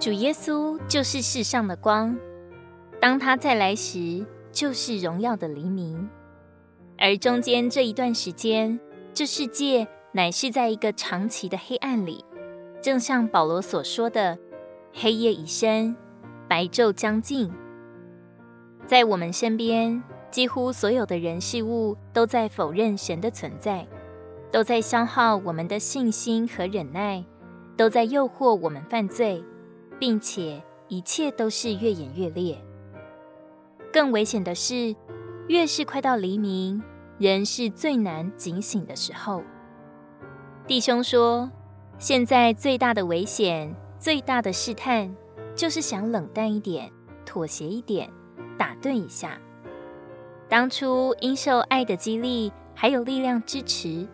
主耶稣就是世上的光，当他再来时，就是荣耀的黎明。而中间这一段时间，这世界乃是在一个长期的黑暗里，正像保罗所说的：“黑夜已深，白昼将近。”在我们身边，几乎所有的人事物都在否认神的存在，都在消耗我们的信心和忍耐，都在诱惑我们犯罪，并且一切都是越演越烈。更危险的是，越是快到黎明，人是最难警醒的时候。弟兄说，现在最大的危险、最大的试探，就是想冷淡一点、妥协一点、打顿一下。当初因受爱的激励，还有力量支持，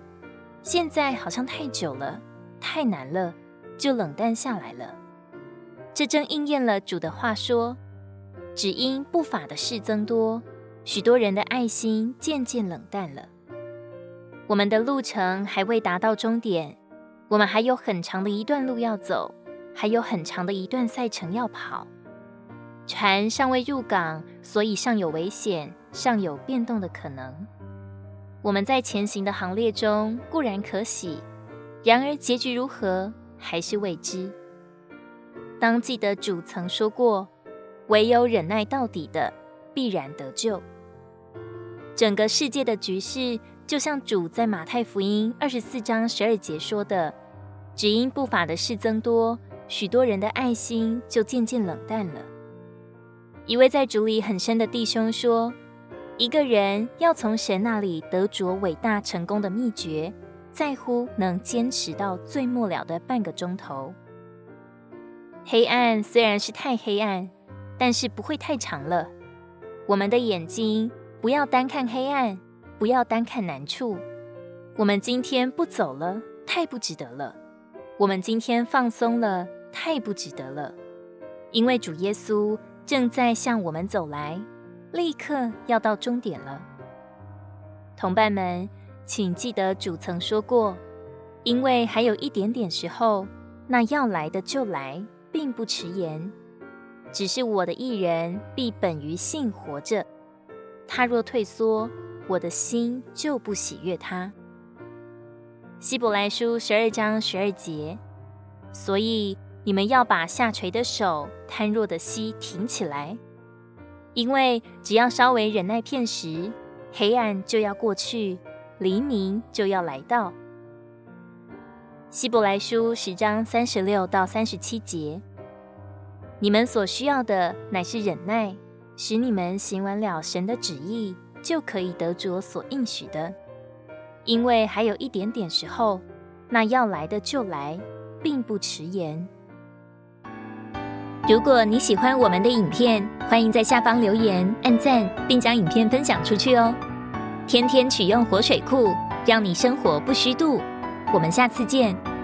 现在好像太久了、太难了，就冷淡下来了。这正应验了主的话说。只因不法的事增多，许多人的爱心渐渐冷淡了。我们的路程还未达到终点，我们还有很长的一段路要走，还有很长的一段赛程要跑。船尚未入港，所以尚有危险，尚有变动的可能。我们在前行的行列中固然可喜，然而结局如何还是未知。当记得主曾说过。唯有忍耐到底的，必然得救。整个世界的局势，就像主在马太福音二十四章十二节说的：“只因不法的事增多，许多人的爱心就渐渐冷淡了。”一位在主里很深的弟兄说：“一个人要从神那里得着伟大成功的秘诀，在乎能坚持到最末了的半个钟头。黑暗虽然是太黑暗。”但是不会太长了。我们的眼睛不要单看黑暗，不要单看难处。我们今天不走了，太不值得了。我们今天放松了，太不值得了。因为主耶稣正在向我们走来，立刻要到终点了。同伴们，请记得主曾说过：“因为还有一点点时候，那要来的就来，并不迟延。”只是我的一人必本于性活着，他若退缩，我的心就不喜悦他。希伯来书十二章十二节，所以你们要把下垂的手、瘫弱的膝挺起来，因为只要稍微忍耐片时，黑暗就要过去，黎明就要来到。希伯来书十章三十六到三十七节。你们所需要的乃是忍耐，使你们行完了神的旨意，就可以得着所应许的。因为还有一点点时候，那要来的就来，并不迟延。如果你喜欢我们的影片，欢迎在下方留言、按赞，并将影片分享出去哦。天天取用活水库，让你生活不虚度。我们下次见。